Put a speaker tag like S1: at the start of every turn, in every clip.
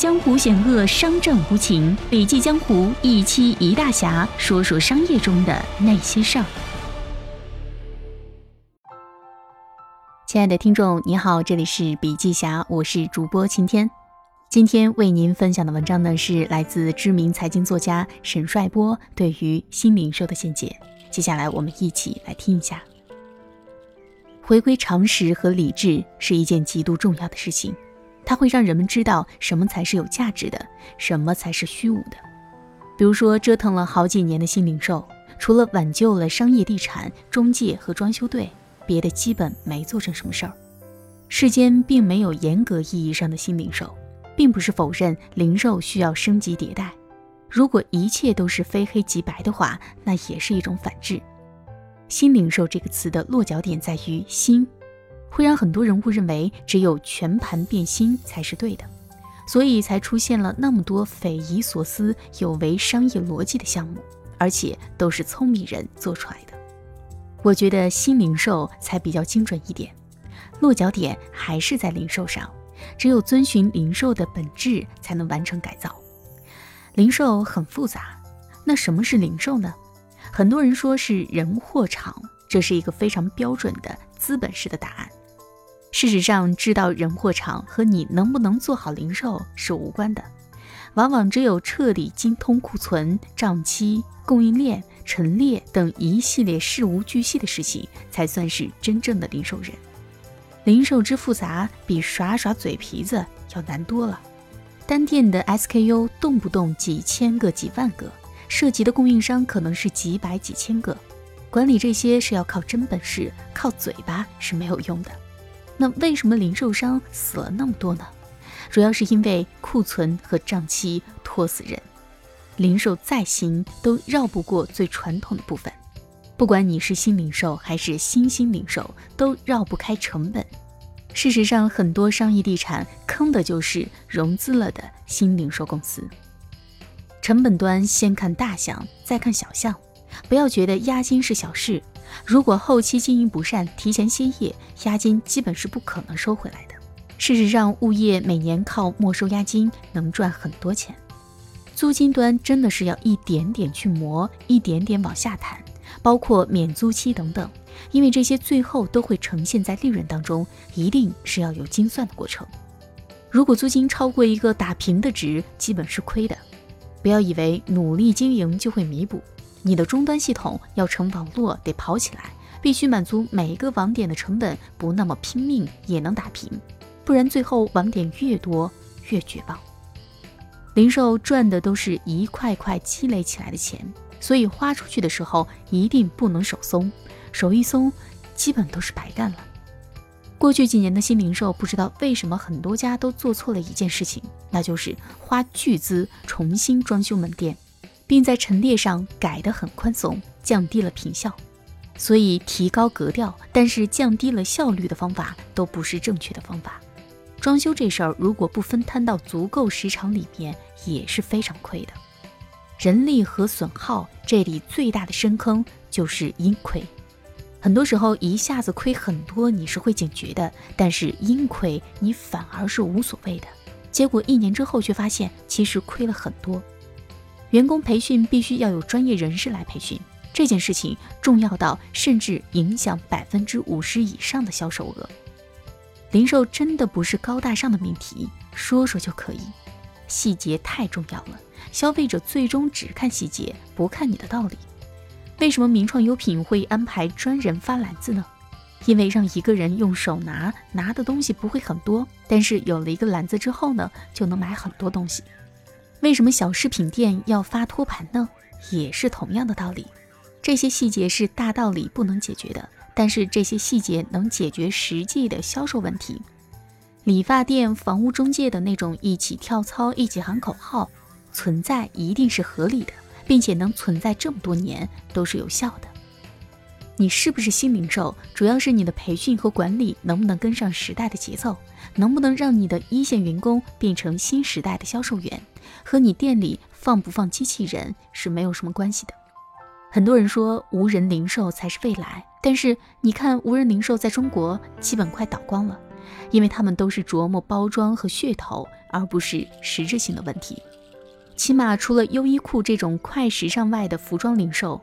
S1: 江湖险恶，商战无情。笔记江湖一期一大侠，说说商业中的那些事儿。亲爱的听众，你好，这里是笔记侠，我是主播晴天。今天为您分享的文章呢，是来自知名财经作家沈帅波对于新零售的见解。接下来我们一起来听一下。回归常识和理智是一件极度重要的事情。它会让人们知道什么才是有价值的，什么才是虚无的。比如说，折腾了好几年的新零售，除了挽救了商业地产中介和装修队，别的基本没做成什么事儿。世间并没有严格意义上的新零售，并不是否认零售需要升级迭代。如果一切都是非黑即白的话，那也是一种反制。新零售这个词的落脚点在于新。会让很多人误认为只有全盘变新才是对的，所以才出现了那么多匪夷所思、有违商业逻辑的项目，而且都是聪明人做出来的。我觉得新零售才比较精准一点，落脚点还是在零售上，只有遵循零售的本质，才能完成改造。零售很复杂，那什么是零售呢？很多人说是人货场，这是一个非常标准的资本式的答案。事实上，知道人货场和你能不能做好零售是无关的。往往只有彻底精通库存、账期、供应链、陈列等一系列事无巨细的事情，才算是真正的零售人。零售之复杂，比耍耍嘴皮子要难多了。单店的 SKU 动不动几千个、几万个，涉及的供应商可能是几百、几千个。管理这些是要靠真本事，靠嘴巴是没有用的。那为什么零售商死了那么多呢？主要是因为库存和账期拖死人。零售再新，都绕不过最传统的部分。不管你是新零售还是新兴零售，都绕不开成本。事实上，很多商业地产坑的就是融资了的新零售公司。成本端先看大项，再看小项，不要觉得押金是小事。如果后期经营不善，提前歇业，押金基本是不可能收回来的。事实上，物业每年靠没收押金能赚很多钱。租金端真的是要一点点去磨，一点点往下谈，包括免租期等等，因为这些最后都会呈现在利润当中，一定是要有精算的过程。如果租金超过一个打平的值，基本是亏的。不要以为努力经营就会弥补。你的终端系统要成网络得跑起来，必须满足每一个网点的成本，不那么拼命也能打平，不然最后网点越多越绝望。零售赚的都是一块块积累起来的钱，所以花出去的时候一定不能手松，手一松，基本都是白干了。过去几年的新零售，不知道为什么很多家都做错了一件事情，那就是花巨资重新装修门店。并在陈列上改得很宽松，降低了品效。所以提高格调，但是降低了效率的方法都不是正确的方法。装修这事儿如果不分摊到足够时长里面，也是非常亏的。人力和损耗这里最大的深坑就是阴亏。很多时候一下子亏很多，你是会警觉的，但是阴亏你反而是无所谓的。结果一年之后却发现其实亏了很多。员工培训必须要有专业人士来培训，这件事情重要到甚至影响百分之五十以上的销售额。零售真的不是高大上的命题，说说就可以，细节太重要了。消费者最终只看细节，不看你的道理。为什么名创优品会安排专人发篮子呢？因为让一个人用手拿，拿的东西不会很多，但是有了一个篮子之后呢，就能买很多东西。为什么小饰品店要发托盘呢？也是同样的道理。这些细节是大道理不能解决的，但是这些细节能解决实际的销售问题。理发店、房屋中介的那种一起跳操、一起喊口号，存在一定是合理的，并且能存在这么多年都是有效的。你是不是新零售？主要是你的培训和管理能不能跟上时代的节奏，能不能让你的一线员工变成新时代的销售员？和你店里放不放机器人是没有什么关系的。很多人说无人零售才是未来，但是你看无人零售在中国基本快倒光了，因为他们都是琢磨包装和噱头，而不是实质性的问题。起码除了优衣库这种快时尚外的服装零售，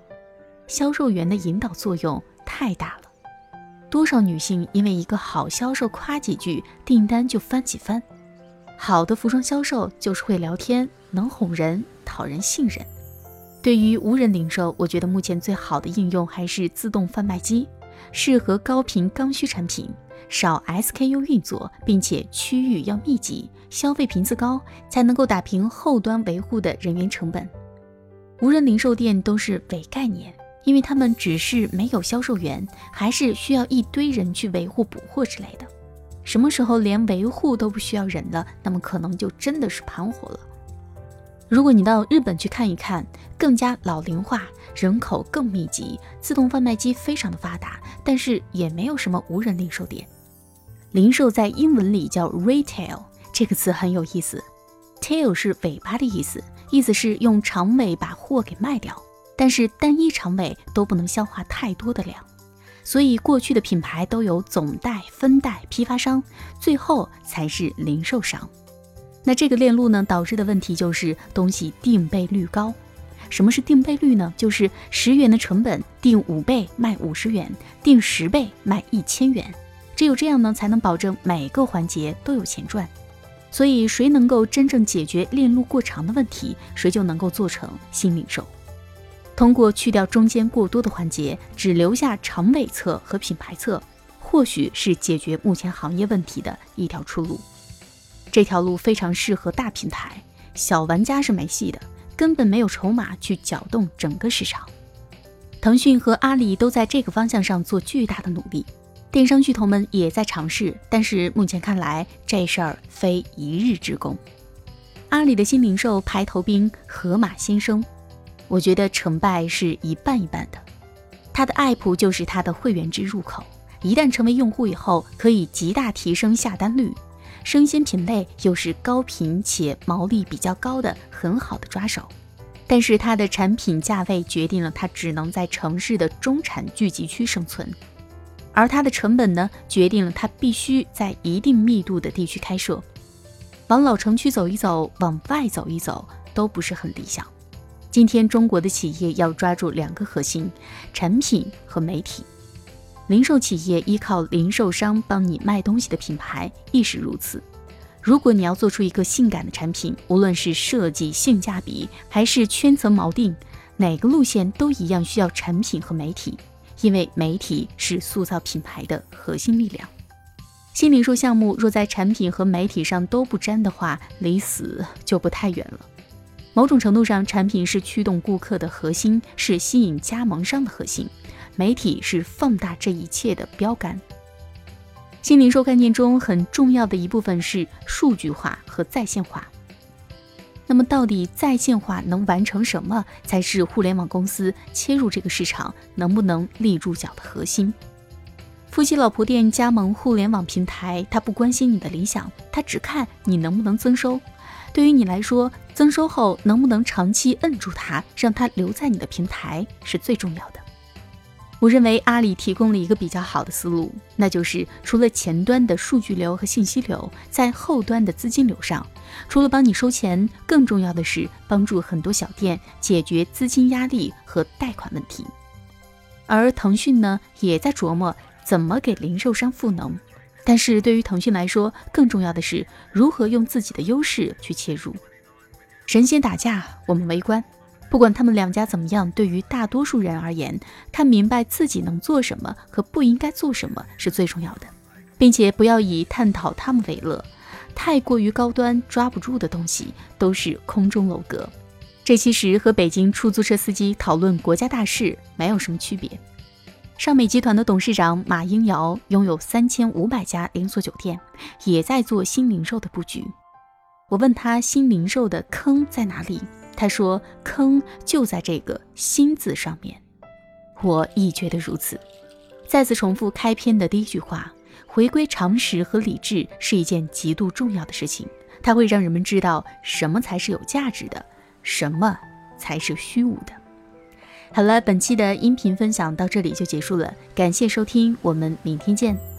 S1: 销售员的引导作用太大了。多少女性因为一个好销售夸几句，订单就翻几番。好的服装销售就是会聊天，能哄人，讨人信任。对于无人零售，我觉得目前最好的应用还是自动贩卖机，适合高频刚需产品，少 SKU 运作，并且区域要密集，消费频次高，才能够打平后端维护的人员成本。无人零售店都是伪概念。因为他们只是没有销售员，还是需要一堆人去维护补货之类的。什么时候连维护都不需要人了，那么可能就真的是盘活了。如果你到日本去看一看，更加老龄化，人口更密集，自动贩卖机非常的发达，但是也没有什么无人零售店。零售在英文里叫 retail，这个词很有意思，tail 是尾巴的意思，意思是用长尾把货给卖掉。但是单一长尾都不能消化太多的量，所以过去的品牌都有总代、分代、批发商，最后才是零售商。那这个链路呢，导致的问题就是东西定倍率高。什么是定倍率呢？就是十元的成本定五倍卖五十元，定十倍卖一千元。只有这样呢，才能保证每个环节都有钱赚。所以谁能够真正解决链路过长的问题，谁就能够做成新零售。通过去掉中间过多的环节，只留下长尾侧和品牌侧，或许是解决目前行业问题的一条出路。这条路非常适合大平台，小玩家是没戏的，根本没有筹码去搅动整个市场。腾讯和阿里都在这个方向上做巨大的努力，电商巨头们也在尝试，但是目前看来这事儿非一日之功。阿里的新零售排头兵盒马鲜生。我觉得成败是一半一半的。它的 app 就是它的会员制入口，一旦成为用户以后，可以极大提升下单率。生鲜品类又是高频且毛利比较高的很好的抓手，但是它的产品价位决定了它只能在城市的中产聚集区生存，而它的成本呢，决定了它必须在一定密度的地区开设。往老城区走一走，往外走一走，都不是很理想。今天中国的企业要抓住两个核心：产品和媒体。零售企业依靠零售商帮你卖东西的品牌亦是如此。如果你要做出一个性感的产品，无论是设计、性价比还是圈层锚定，哪个路线都一样需要产品和媒体，因为媒体是塑造品牌的核心力量。新零售项目若在产品和媒体上都不沾的话，离死就不太远了。某种程度上，产品是驱动顾客的核心，是吸引加盟商的核心；媒体是放大这一切的标杆。新零售概念中很重要的一部分是数据化和在线化。那么，到底在线化能完成什么，才是互联网公司切入这个市场能不能立住脚的核心？夫妻老婆店加盟互联网平台，他不关心你的理想，他只看你能不能增收。对于你来说，增收后能不能长期摁住它，让它留在你的平台是最重要的。我认为阿里提供了一个比较好的思路，那就是除了前端的数据流和信息流，在后端的资金流上，除了帮你收钱，更重要的是帮助很多小店解决资金压力和贷款问题。而腾讯呢，也在琢磨怎么给零售商赋能。但是对于腾讯来说，更重要的是如何用自己的优势去切入。神仙打架，我们围观。不管他们两家怎么样，对于大多数人而言，看明白自己能做什么和不应该做什么是最重要的，并且不要以探讨他们为乐。太过于高端、抓不住的东西都是空中楼阁。这其实和北京出租车司机讨论国家大事没有什么区别。尚美集团的董事长马英尧拥有三千五百家连锁酒店，也在做新零售的布局。我问他新零售的坑在哪里，他说坑就在这个“新”字上面。我亦觉得如此。再次重复开篇的第一句话：回归常识和理智是一件极度重要的事情，它会让人们知道什么才是有价值的，什么才是虚无的。好了，本期的音频分享到这里就结束了，感谢收听，我们明天见。